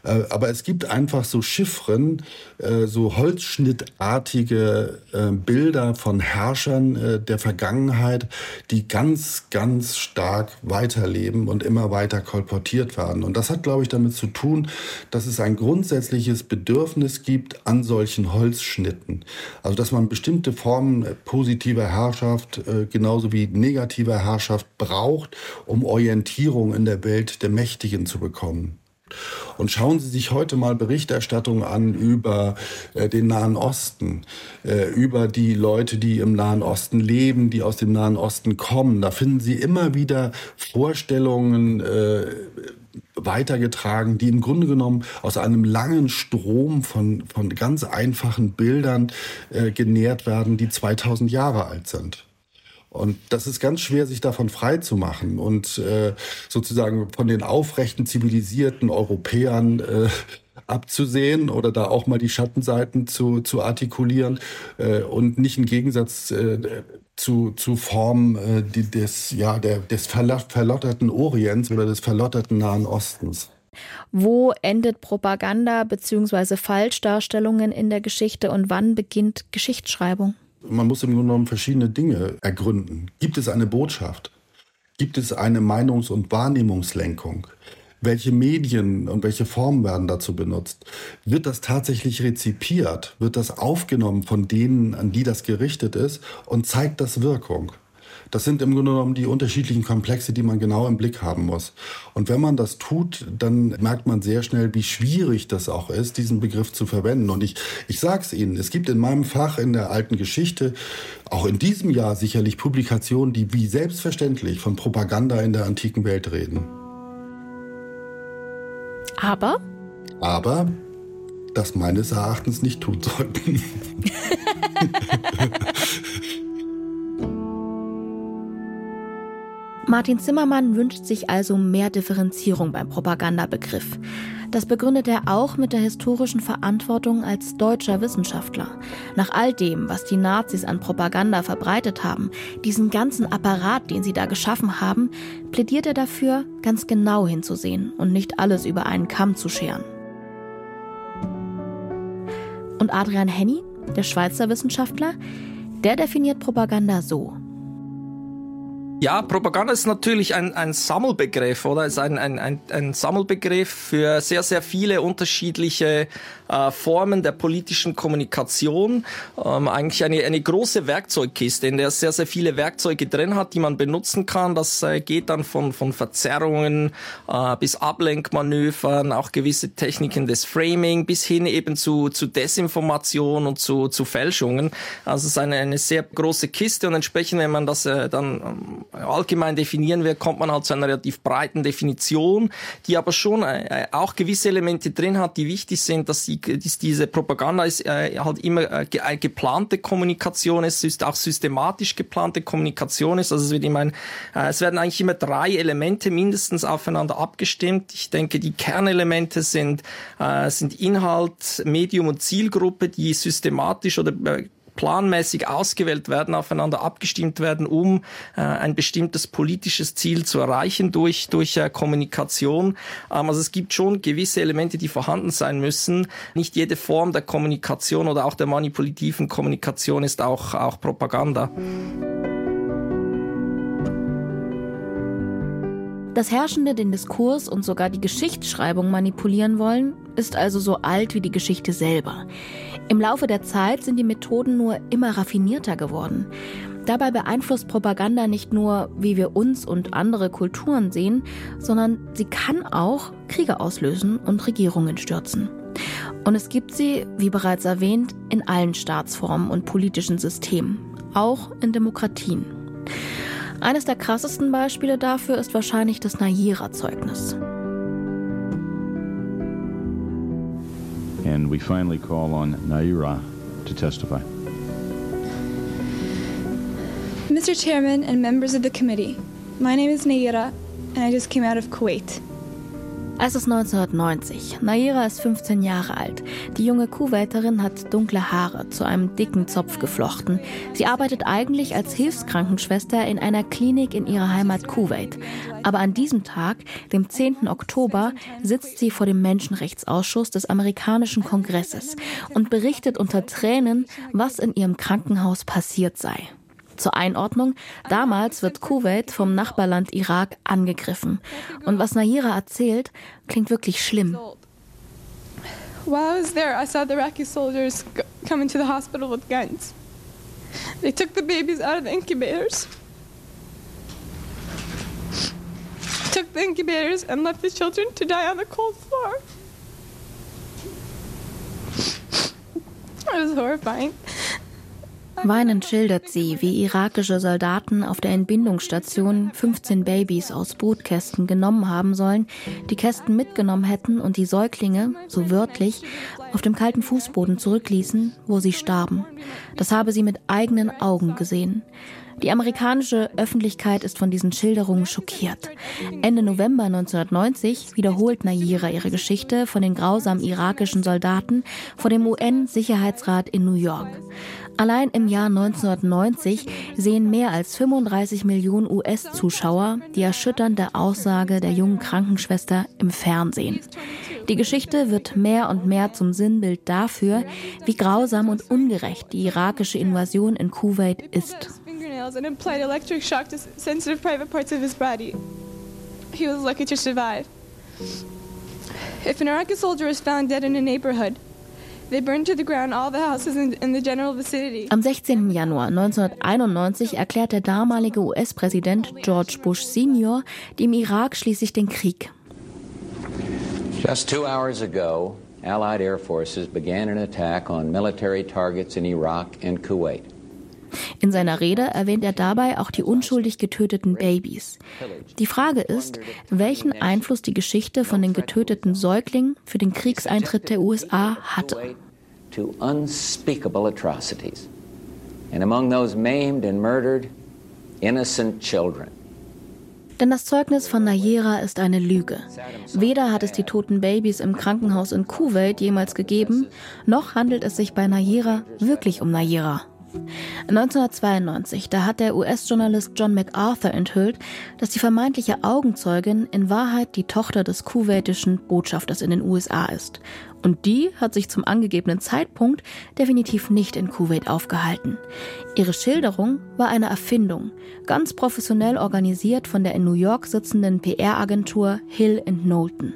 Äh, aber es gibt einfach so Chiffren, äh, so holzschnittartige äh, Bilder von Herrschern der Vergangenheit, die ganz, ganz stark weiterleben und immer weiter kolportiert werden. Und das hat, glaube ich, damit zu tun, dass es ein grundsätzliches Bedürfnis gibt an solchen Holzschnitten. Also, dass man bestimmte Formen positiver Herrschaft genauso wie negativer Herrschaft braucht, um Orientierung in der Welt der Mächtigen zu bekommen. Und schauen Sie sich heute mal Berichterstattung an über äh, den Nahen Osten, äh, über die Leute, die im Nahen Osten leben, die aus dem Nahen Osten kommen. Da finden Sie immer wieder Vorstellungen, äh, weitergetragen, die im Grunde genommen aus einem langen Strom von, von ganz einfachen Bildern äh, genährt werden, die 2000 Jahre alt sind. Und das ist ganz schwer, sich davon frei zu machen und äh, sozusagen von den aufrechten, zivilisierten Europäern äh, abzusehen oder da auch mal die Schattenseiten zu, zu artikulieren äh, und nicht im Gegensatz äh, zu, zu Formen äh, des, ja, der, des verlotterten Orients oder des verlotterten Nahen Ostens. Wo endet Propaganda bzw. Falschdarstellungen in der Geschichte und wann beginnt Geschichtsschreibung? Man muss im Grunde genommen verschiedene Dinge ergründen. Gibt es eine Botschaft? Gibt es eine Meinungs- und Wahrnehmungslenkung? Welche Medien und welche Formen werden dazu benutzt? Wird das tatsächlich rezipiert? Wird das aufgenommen von denen, an die das gerichtet ist? Und zeigt das Wirkung? Das sind im Grunde genommen die unterschiedlichen Komplexe, die man genau im Blick haben muss. Und wenn man das tut, dann merkt man sehr schnell, wie schwierig das auch ist, diesen Begriff zu verwenden. Und ich, ich sage es Ihnen, es gibt in meinem Fach in der alten Geschichte auch in diesem Jahr sicherlich Publikationen, die wie selbstverständlich von Propaganda in der antiken Welt reden. Aber? Aber das meines Erachtens nicht tun sollten. Martin Zimmermann wünscht sich also mehr Differenzierung beim Propagandabegriff. Das begründet er auch mit der historischen Verantwortung als deutscher Wissenschaftler. Nach all dem, was die Nazis an Propaganda verbreitet haben, diesen ganzen Apparat, den sie da geschaffen haben, plädiert er dafür, ganz genau hinzusehen und nicht alles über einen Kamm zu scheren. Und Adrian Henny, der Schweizer Wissenschaftler, der definiert Propaganda so. Ja, Propaganda ist natürlich ein, ein Sammelbegriff, oder? Ist ein, ein, ein, ein Sammelbegriff für sehr, sehr viele unterschiedliche äh, Formen der politischen Kommunikation. Ähm, eigentlich eine, eine große Werkzeugkiste, in der es sehr, sehr viele Werkzeuge drin hat, die man benutzen kann. Das äh, geht dann von, von Verzerrungen äh, bis Ablenkmanövern, auch gewisse Techniken des Framing bis hin eben zu, zu Desinformation und zu, zu Fälschungen. Also es ist eine, eine sehr große Kiste und entsprechend, wenn man das äh, dann ähm, allgemein definieren will, kommt man halt zu einer relativ breiten Definition, die aber schon äh, auch gewisse Elemente drin hat, die wichtig sind, dass die die, diese Propaganda ist äh, halt immer äh, äh, geplante Kommunikation, es ist auch systematisch geplante Kommunikation ist. Also es wird immer ein, äh, es werden eigentlich immer drei Elemente mindestens aufeinander abgestimmt. Ich denke, die Kernelemente sind, äh, sind Inhalt, Medium und Zielgruppe, die systematisch oder äh, planmäßig ausgewählt werden, aufeinander abgestimmt werden, um äh, ein bestimmtes politisches Ziel zu erreichen durch, durch äh, Kommunikation. Ähm, also es gibt schon gewisse Elemente, die vorhanden sein müssen. Nicht jede Form der Kommunikation oder auch der manipulativen Kommunikation ist auch, auch Propaganda. Dass Herrschende den Diskurs und sogar die Geschichtsschreibung manipulieren wollen, ist also so alt wie die Geschichte selber. Im Laufe der Zeit sind die Methoden nur immer raffinierter geworden. Dabei beeinflusst Propaganda nicht nur, wie wir uns und andere Kulturen sehen, sondern sie kann auch Kriege auslösen und Regierungen stürzen. Und es gibt sie, wie bereits erwähnt, in allen Staatsformen und politischen Systemen, auch in Demokratien. Eines der krassesten Beispiele dafür ist wahrscheinlich das Nayira-Zeugnis. And we finally call on Naira to testify. Mr. Chairman and members of the committee, my name is Naira and I just came out of Kuwait. Es ist 1990. Naira ist 15 Jahre alt. Die junge Kuwaiterin hat dunkle Haare zu einem dicken Zopf geflochten. Sie arbeitet eigentlich als Hilfskrankenschwester in einer Klinik in ihrer Heimat Kuwait. Aber an diesem Tag, dem 10. Oktober, sitzt sie vor dem Menschenrechtsausschuss des amerikanischen Kongresses und berichtet unter Tränen, was in ihrem Krankenhaus passiert sei. Zur Einordnung, damals wird Kuwait vom Nachbarland Irak angegriffen. Und was Nahira erzählt, klingt wirklich schlimm. While I was there, I saw the Iraqi soldiers come hospital with guns. They took the babies out of the incubators. Took the incubators and left the children to die on the cold floor. It was horrifying. Weinend schildert sie, wie irakische Soldaten auf der Entbindungsstation 15 Babys aus Brutkästen genommen haben sollen, die Kästen mitgenommen hätten und die Säuglinge, so wörtlich, auf dem kalten Fußboden zurückließen, wo sie starben. Das habe sie mit eigenen Augen gesehen. Die amerikanische Öffentlichkeit ist von diesen Schilderungen schockiert. Ende November 1990 wiederholt Nayira ihre Geschichte von den grausamen irakischen Soldaten vor dem UN-Sicherheitsrat in New York. Allein im Jahr 1990 sehen mehr als 35 Millionen US-Zuschauer die erschütternde Aussage der jungen Krankenschwester im Fernsehen. Die Geschichte wird mehr und mehr zum Sinnbild dafür, wie grausam und ungerecht die irakische Invasion in Kuwait ist. If an Iraqi soldier is found dead in a neighborhood, Am 16. Januar 1991 erklärt der damalige US-Präsident George Bush Senior dem Irak schließlich den Krieg. Just two hours ago, Allied air forces began an attack on military targets in Iraq and Kuwait. In seiner Rede erwähnt er dabei auch die unschuldig getöteten Babys. Die Frage ist, welchen Einfluss die Geschichte von den getöteten Säuglingen für den Kriegseintritt der USA hatte. To unspeakable atrocities. And among those maimed and murdered, innocent children. Denn das Zeugnis von Nayera ist eine Lüge. Weder hat es die toten Babys im Krankenhaus in Kuwait jemals gegeben, noch handelt es sich bei Nayera wirklich um Nayera. 1992, da hat der US-Journalist John MacArthur enthüllt, dass die vermeintliche Augenzeugin in Wahrheit die Tochter des kuwaitischen Botschafters in den USA ist. Und die hat sich zum angegebenen Zeitpunkt definitiv nicht in Kuwait aufgehalten. Ihre Schilderung war eine Erfindung, ganz professionell organisiert von der in New York sitzenden PR-Agentur Hill Knowlton.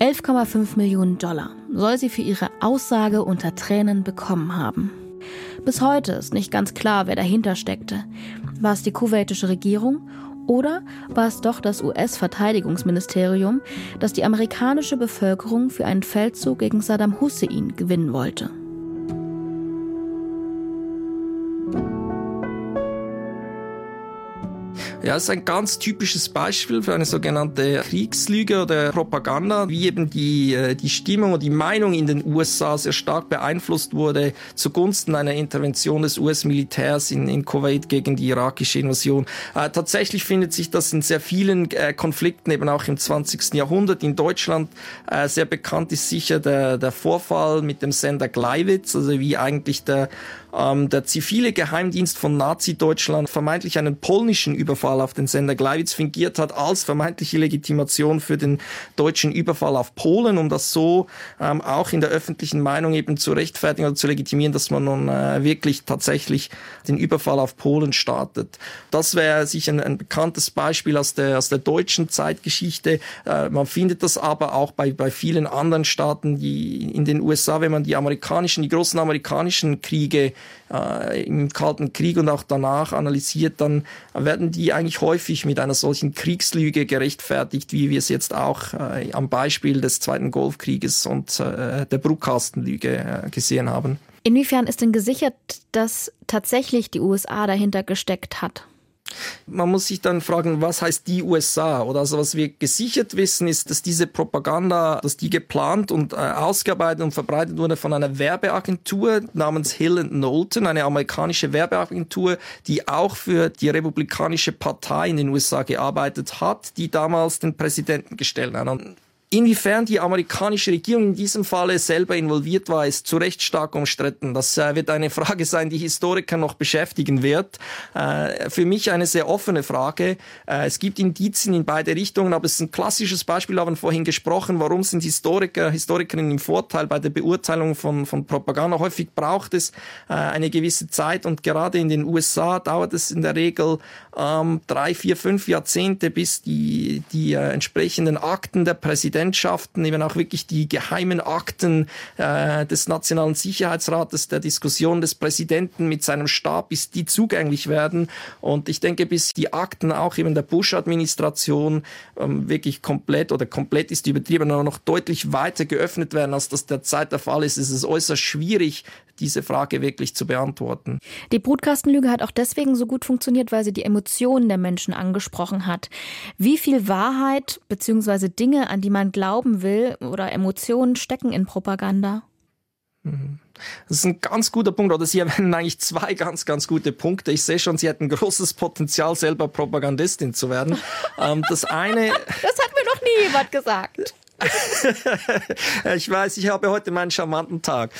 11,5 Millionen Dollar soll sie für ihre Aussage unter Tränen bekommen haben. Bis heute ist nicht ganz klar, wer dahinter steckte. War es die kuwaitische Regierung oder war es doch das US-Verteidigungsministerium, das die amerikanische Bevölkerung für einen Feldzug gegen Saddam Hussein gewinnen wollte? Ja, es ist ein ganz typisches Beispiel für eine sogenannte Kriegslüge oder Propaganda, wie eben die, äh, die Stimmung und die Meinung in den USA sehr stark beeinflusst wurde zugunsten einer Intervention des US-Militärs in, in Kuwait gegen die irakische Invasion. Äh, tatsächlich findet sich das in sehr vielen äh, Konflikten, eben auch im 20. Jahrhundert. In Deutschland äh, sehr bekannt ist sicher der, der Vorfall mit dem Sender Gleiwitz, also wie eigentlich der ähm, der zivile Geheimdienst von Nazi-Deutschland vermeintlich einen polnischen Überfall auf den Sender Gleiwitz fingiert hat als vermeintliche Legitimation für den deutschen Überfall auf Polen, um das so ähm, auch in der öffentlichen Meinung eben zu rechtfertigen oder zu legitimieren, dass man nun äh, wirklich tatsächlich den Überfall auf Polen startet. Das wäre sicher ein, ein, bekanntes Beispiel aus der, aus der deutschen Zeitgeschichte. Äh, man findet das aber auch bei, bei vielen anderen Staaten, die in den USA, wenn man die amerikanischen, die großen amerikanischen Kriege äh, im Kalten Krieg und auch danach analysiert, dann werden die eigentlich häufig mit einer solchen Kriegslüge gerechtfertigt, wie wir es jetzt auch äh, am Beispiel des Zweiten Golfkrieges und äh, der Bruckkastenlüge äh, gesehen haben. Inwiefern ist denn gesichert, dass tatsächlich die USA dahinter gesteckt hat? Man muss sich dann fragen, was heißt die USA? Oder also was wir gesichert wissen, ist, dass diese Propaganda, dass die geplant und äh, ausgearbeitet und verbreitet wurde von einer Werbeagentur namens Hill Knowlton, eine amerikanische Werbeagentur, die auch für die Republikanische Partei in den USA gearbeitet hat, die damals den Präsidenten gestellt hat. Und Inwiefern die amerikanische Regierung in diesem Falle selber involviert war, ist zu Recht stark umstritten. Das äh, wird eine Frage sein, die Historiker noch beschäftigen wird. Äh, für mich eine sehr offene Frage. Äh, es gibt Indizien in beide Richtungen, aber es ist ein klassisches Beispiel, wir haben vorhin gesprochen, warum sind Historiker, Historikerinnen im Vorteil bei der Beurteilung von, von Propaganda. Häufig braucht es eine gewisse Zeit und gerade in den USA dauert es in der Regel ähm, drei, vier, fünf Jahrzehnte, bis die, die entsprechenden Akten der Präsidentschaften, eben auch wirklich die geheimen Akten äh, des Nationalen Sicherheitsrates, der Diskussion des Präsidenten mit seinem Stab, bis die zugänglich werden. Und ich denke, bis die Akten auch eben der Bush-Administration ähm, wirklich komplett oder komplett ist übertrieben, aber noch deutlich weiter geöffnet werden, als das derzeit der Fall ist, ist es äußerst schwierig, diese Frage wirklich zu beantworten. Die Brutkastenlüge hat auch deswegen so gut funktioniert, weil sie die Emotionen der Menschen angesprochen hat. Wie viel Wahrheit bzw. Dinge, an die man glauben will oder Emotionen stecken in Propaganda? Mhm. Das ist ein ganz guter Punkt, oder Sie erwähnen eigentlich zwei ganz, ganz gute Punkte. Ich sehe schon, Sie hätten großes Potenzial, selber Propagandistin zu werden. Ähm, das eine. Das hat mir noch nie jemand gesagt. ich weiß, ich habe heute meinen charmanten Tag.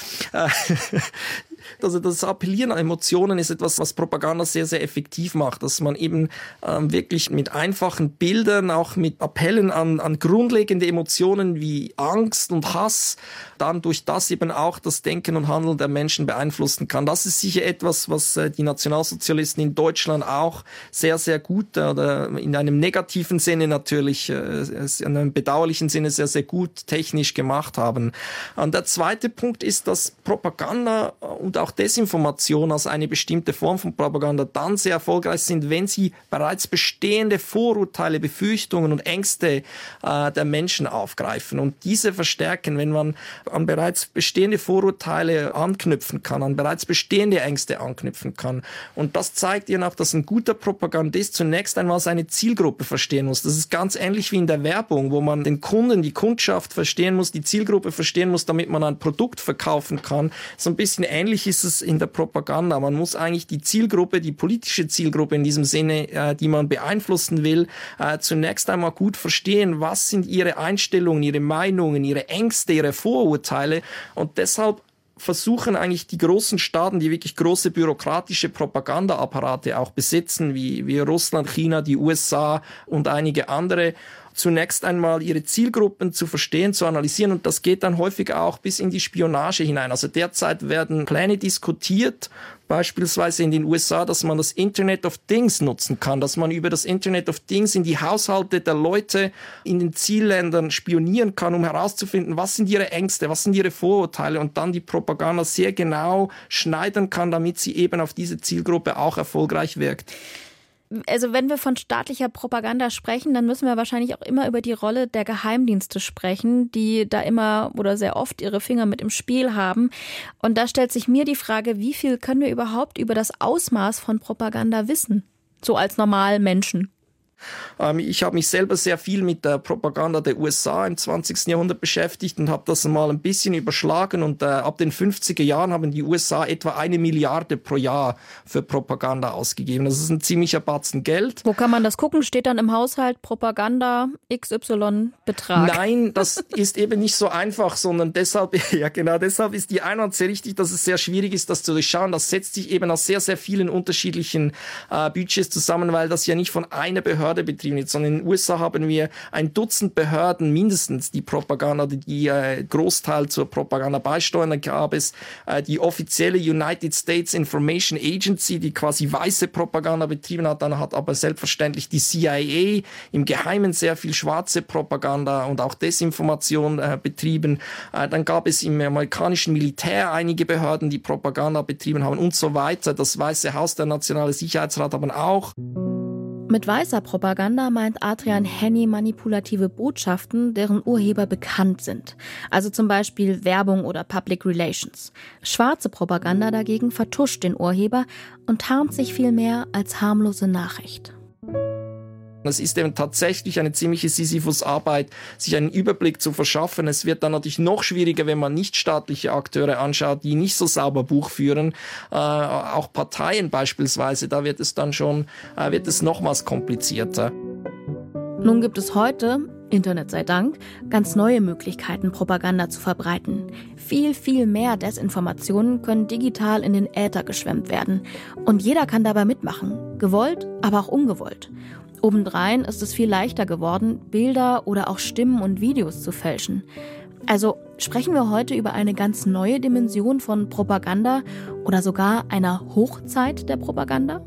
Also das Appellieren an Emotionen ist etwas, was Propaganda sehr, sehr effektiv macht, dass man eben ähm, wirklich mit einfachen Bildern, auch mit Appellen an, an grundlegende Emotionen wie Angst und Hass, dann durch das eben auch das Denken und Handeln der Menschen beeinflussen kann. Das ist sicher etwas, was äh, die Nationalsozialisten in Deutschland auch sehr, sehr gut äh, oder in einem negativen Sinne natürlich, äh, in einem bedauerlichen Sinne sehr, sehr gut technisch gemacht haben. Und der zweite Punkt ist, dass Propaganda und auch Desinformation als eine bestimmte Form von Propaganda dann sehr erfolgreich sind, wenn sie bereits bestehende Vorurteile, Befürchtungen und Ängste äh, der Menschen aufgreifen und diese verstärken, wenn man an bereits bestehende Vorurteile anknüpfen kann, an bereits bestehende Ängste anknüpfen kann. Und das zeigt ihnen auch, dass ein guter Propagandist zunächst einmal seine Zielgruppe verstehen muss. Das ist ganz ähnlich wie in der Werbung, wo man den Kunden, die Kundschaft verstehen muss, die Zielgruppe verstehen muss, damit man ein Produkt verkaufen kann. So ein bisschen ähnlich ist es in der Propaganda. Man muss eigentlich die Zielgruppe, die politische Zielgruppe in diesem Sinne, äh, die man beeinflussen will, äh, zunächst einmal gut verstehen, was sind ihre Einstellungen, ihre Meinungen, ihre Ängste, ihre Vorurteile und deshalb versuchen eigentlich die großen Staaten, die wirklich große bürokratische Propagandaapparate auch besitzen, wie, wie Russland, China, die USA und einige andere, zunächst einmal ihre Zielgruppen zu verstehen, zu analysieren und das geht dann häufig auch bis in die Spionage hinein. Also derzeit werden Pläne diskutiert, beispielsweise in den USA, dass man das Internet of Things nutzen kann, dass man über das Internet of Things in die Haushalte der Leute in den Zielländern spionieren kann, um herauszufinden, was sind ihre Ängste, was sind ihre Vorurteile und dann die Propaganda sehr genau schneiden kann, damit sie eben auf diese Zielgruppe auch erfolgreich wirkt also wenn wir von staatlicher Propaganda sprechen, dann müssen wir wahrscheinlich auch immer über die Rolle der Geheimdienste sprechen, die da immer oder sehr oft ihre Finger mit im Spiel haben. Und da stellt sich mir die Frage, wie viel können wir überhaupt über das Ausmaß von Propaganda wissen? So als normal Menschen. Ähm, ich habe mich selber sehr viel mit der Propaganda der USA im 20. Jahrhundert beschäftigt und habe das mal ein bisschen überschlagen. Und äh, ab den 50er Jahren haben die USA etwa eine Milliarde pro Jahr für Propaganda ausgegeben. Das ist ein ziemlicher Batzen Geld. Wo kann man das gucken? Steht dann im Haushalt Propaganda XY Betrag? Nein, das ist eben nicht so einfach, sondern deshalb, ja genau, deshalb ist die Einwand sehr richtig, dass es sehr schwierig ist, das zu durchschauen. Das setzt sich eben aus sehr, sehr vielen unterschiedlichen äh, Budgets zusammen, weil das ja nicht von einer Behörde Behörde betrieben wird, sondern in den USA haben wir ein Dutzend Behörden mindestens, die Propaganda, die äh, Großteil zur Propaganda beisteuern. Da gab es äh, die offizielle United States Information Agency, die quasi weiße Propaganda betrieben hat. Dann hat aber selbstverständlich die CIA im Geheimen sehr viel schwarze Propaganda und auch Desinformation äh, betrieben. Äh, dann gab es im amerikanischen Militär einige Behörden, die Propaganda betrieben haben und so weiter. Das Weiße Haus, der Nationale Sicherheitsrat haben auch. Mit weißer Propaganda meint Adrian Henny manipulative Botschaften, deren Urheber bekannt sind. Also zum Beispiel Werbung oder Public Relations. Schwarze Propaganda dagegen vertuscht den Urheber und tarnt sich vielmehr als harmlose Nachricht. Es ist eben tatsächlich eine ziemliche Sisyphus-Arbeit, sich einen Überblick zu verschaffen. Es wird dann natürlich noch schwieriger, wenn man nicht staatliche Akteure anschaut, die nicht so sauber Buch führen. Äh, auch Parteien beispielsweise, da wird es dann schon, äh, wird es nochmals komplizierter. Nun gibt es heute, Internet sei Dank, ganz neue Möglichkeiten, Propaganda zu verbreiten. Viel, viel mehr Desinformationen können digital in den Äther geschwemmt werden. Und jeder kann dabei mitmachen. Gewollt, aber auch ungewollt. Obendrein ist es viel leichter geworden, Bilder oder auch Stimmen und Videos zu fälschen. Also sprechen wir heute über eine ganz neue Dimension von Propaganda oder sogar einer Hochzeit der Propaganda?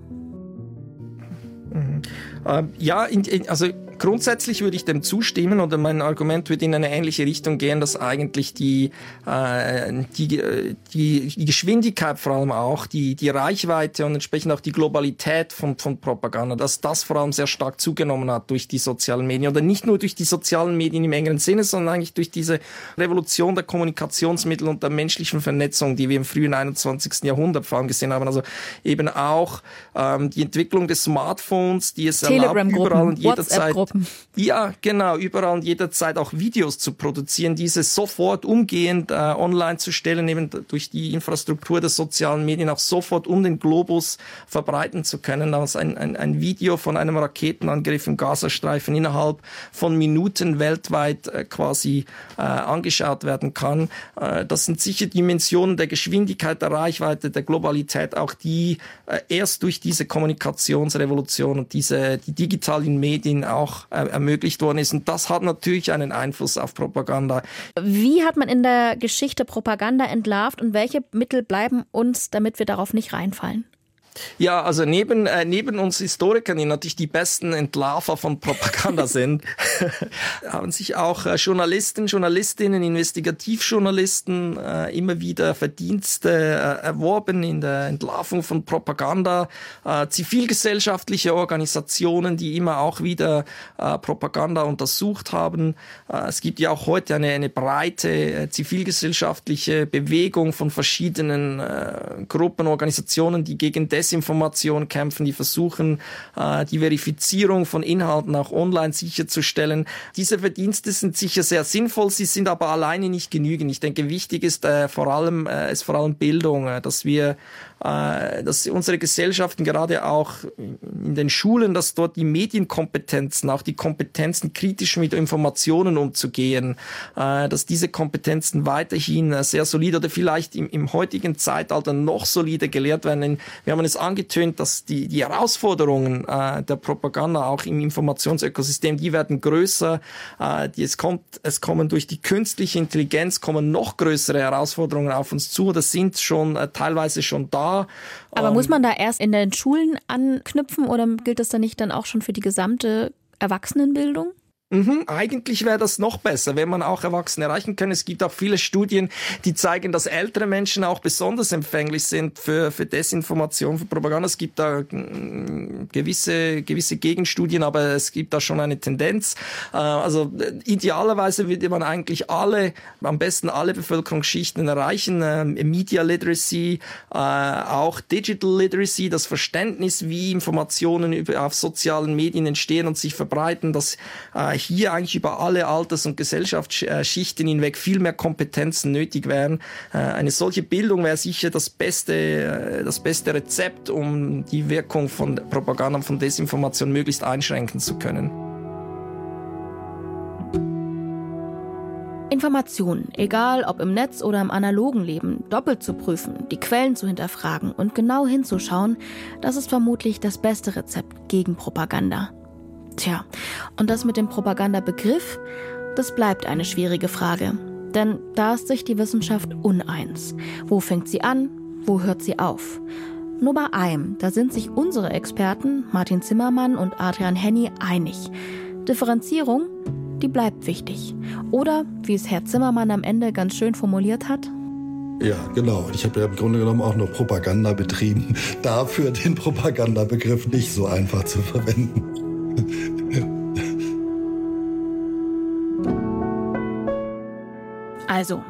Mhm. Ähm, ja, in, in, also Grundsätzlich würde ich dem zustimmen oder mein Argument würde in eine ähnliche Richtung gehen, dass eigentlich die, äh, die, die, die Geschwindigkeit vor allem auch, die, die Reichweite und entsprechend auch die Globalität von, von Propaganda, dass das vor allem sehr stark zugenommen hat durch die sozialen Medien oder nicht nur durch die sozialen Medien im engeren Sinne, sondern eigentlich durch diese Revolution der Kommunikationsmittel und der menschlichen Vernetzung, die wir im frühen 21. Jahrhundert vor allem gesehen haben. Also eben auch ähm, die Entwicklung des Smartphones, die es überall und jederzeit. Ja, genau, überall und jederzeit auch Videos zu produzieren, diese sofort umgehend äh, online zu stellen, eben durch die Infrastruktur der sozialen Medien auch sofort um den Globus verbreiten zu können. Also ein, ein, ein Video von einem Raketenangriff im Gazastreifen innerhalb von Minuten weltweit äh, quasi äh, angeschaut werden kann. Äh, das sind sicher Dimensionen der Geschwindigkeit, der Reichweite, der Globalität, auch die äh, erst durch diese Kommunikationsrevolution und diese die digitalen Medien auch äh, ermöglicht worden ist. Und das hat natürlich einen Einfluss auf Propaganda. Wie hat man in der Geschichte Propaganda entlarvt und welche Mittel bleiben uns, damit wir darauf nicht reinfallen? Ja, also neben, äh, neben uns Historikern, die natürlich die besten Entlarver von Propaganda sind, haben sich auch äh, Journalisten, Journalistinnen, Investigativjournalisten äh, immer wieder Verdienste äh, erworben in der Entlarvung von Propaganda, äh, zivilgesellschaftliche Organisationen, die immer auch wieder äh, Propaganda untersucht haben. Es gibt ja auch heute eine, eine breite zivilgesellschaftliche Bewegung von verschiedenen Gruppen, Organisationen, die gegen das Desinformation kämpfen, die versuchen, äh, die Verifizierung von Inhalten auch online sicherzustellen. Diese Verdienste sind sicher sehr sinnvoll, sie sind aber alleine nicht genügend. Ich denke, wichtig ist äh, vor allem, äh, ist vor allem Bildung, äh, dass wir dass unsere Gesellschaften gerade auch in den Schulen, dass dort die Medienkompetenzen, auch die Kompetenzen kritisch mit Informationen umzugehen, äh, dass diese Kompetenzen weiterhin äh, sehr solide oder vielleicht im, im heutigen Zeitalter noch solider gelehrt werden. Wir haben es angetönt, dass die, die Herausforderungen der Propaganda auch im Informationsökosystem, die werden größer. Es, kommt, es kommen durch die künstliche Intelligenz kommen noch größere Herausforderungen auf uns zu. Das sind schon teilweise schon da aber ähm, muss man da erst in den Schulen anknüpfen oder gilt das dann nicht dann auch schon für die gesamte Erwachsenenbildung? Mhm, eigentlich wäre das noch besser, wenn man auch Erwachsene erreichen kann. Es gibt auch viele Studien, die zeigen, dass ältere Menschen auch besonders empfänglich sind für, für Desinformation, für Propaganda. Es gibt da mm, gewisse, gewisse Gegenstudien, aber es gibt da schon eine Tendenz. Äh, also äh, idealerweise würde man eigentlich alle, am besten alle Bevölkerungsschichten erreichen. Ähm, Media Literacy, äh, auch Digital Literacy, das Verständnis, wie Informationen auf sozialen Medien entstehen und sich verbreiten, dass hier eigentlich über alle Alters- und Gesellschaftsschichten hinweg viel mehr Kompetenzen nötig wären. Äh, eine solche Bildung wäre sicher das beste, äh, das beste Rezept, um die Wirkung von Propaganda und von Desinformation möglichst einschränken zu können. Informationen, egal ob im Netz oder im analogen Leben, doppelt zu prüfen, die Quellen zu hinterfragen und genau hinzuschauen, das ist vermutlich das beste Rezept gegen Propaganda. Tja, und das mit dem Propagandabegriff, das bleibt eine schwierige Frage. Denn da ist sich die Wissenschaft uneins. Wo fängt sie an? Wo hört sie auf? Nur bei einem, da sind sich unsere Experten, Martin Zimmermann und Adrian Henny, einig. Differenzierung, die bleibt wichtig. Oder, wie es Herr Zimmermann am Ende ganz schön formuliert hat, ja, genau. Ich habe ja im Grunde genommen auch nur Propaganda betrieben. Dafür den Propagandabegriff nicht so einfach zu verwenden. Also,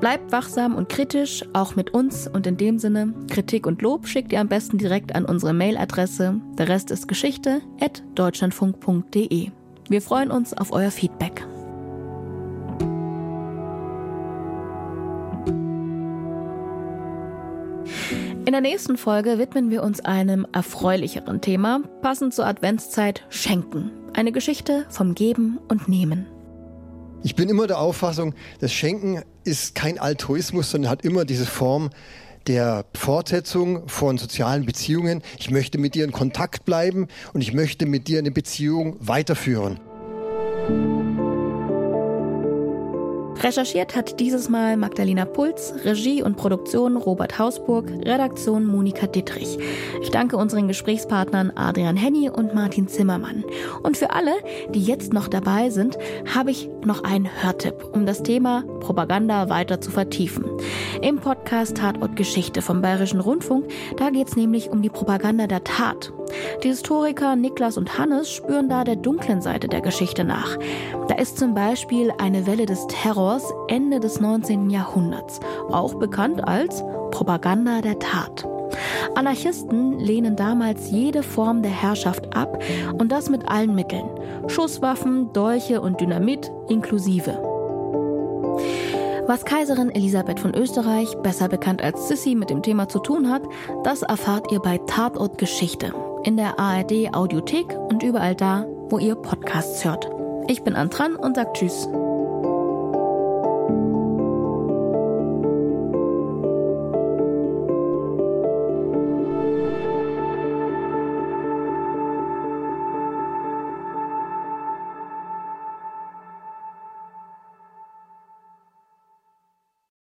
bleibt wachsam und kritisch, auch mit uns und in dem Sinne, Kritik und Lob schickt ihr am besten direkt an unsere Mailadresse. Der Rest ist Geschichte at deutschlandfunk.de. Wir freuen uns auf euer Feedback. In der nächsten Folge widmen wir uns einem erfreulicheren Thema, passend zur Adventszeit Schenken. Eine Geschichte vom Geben und Nehmen. Ich bin immer der Auffassung, das Schenken ist kein Altruismus, sondern hat immer diese Form der Fortsetzung von sozialen Beziehungen. Ich möchte mit dir in Kontakt bleiben und ich möchte mit dir eine Beziehung weiterführen. Recherchiert hat dieses Mal Magdalena Puls, Regie und Produktion Robert Hausburg, Redaktion Monika Dittrich. Ich danke unseren Gesprächspartnern Adrian Henny und Martin Zimmermann. Und für alle, die jetzt noch dabei sind, habe ich noch einen Hörtipp, um das Thema Propaganda weiter zu vertiefen. Im Podcast Tatort Geschichte vom Bayerischen Rundfunk, da geht es nämlich um die Propaganda der Tat. Die Historiker Niklas und Hannes spüren da der dunklen Seite der Geschichte nach. Da ist zum Beispiel eine Welle des Terrors Ende des 19. Jahrhunderts, auch bekannt als Propaganda der Tat. Anarchisten lehnen damals jede Form der Herrschaft ab und das mit allen Mitteln. Schusswaffen, Dolche und Dynamit inklusive. Was Kaiserin Elisabeth von Österreich, besser bekannt als Sissi, mit dem Thema zu tun hat, das erfahrt ihr bei Tatort Geschichte in der ARD Audiothek und überall da, wo ihr Podcasts hört. Ich bin Antran und sag Tschüss.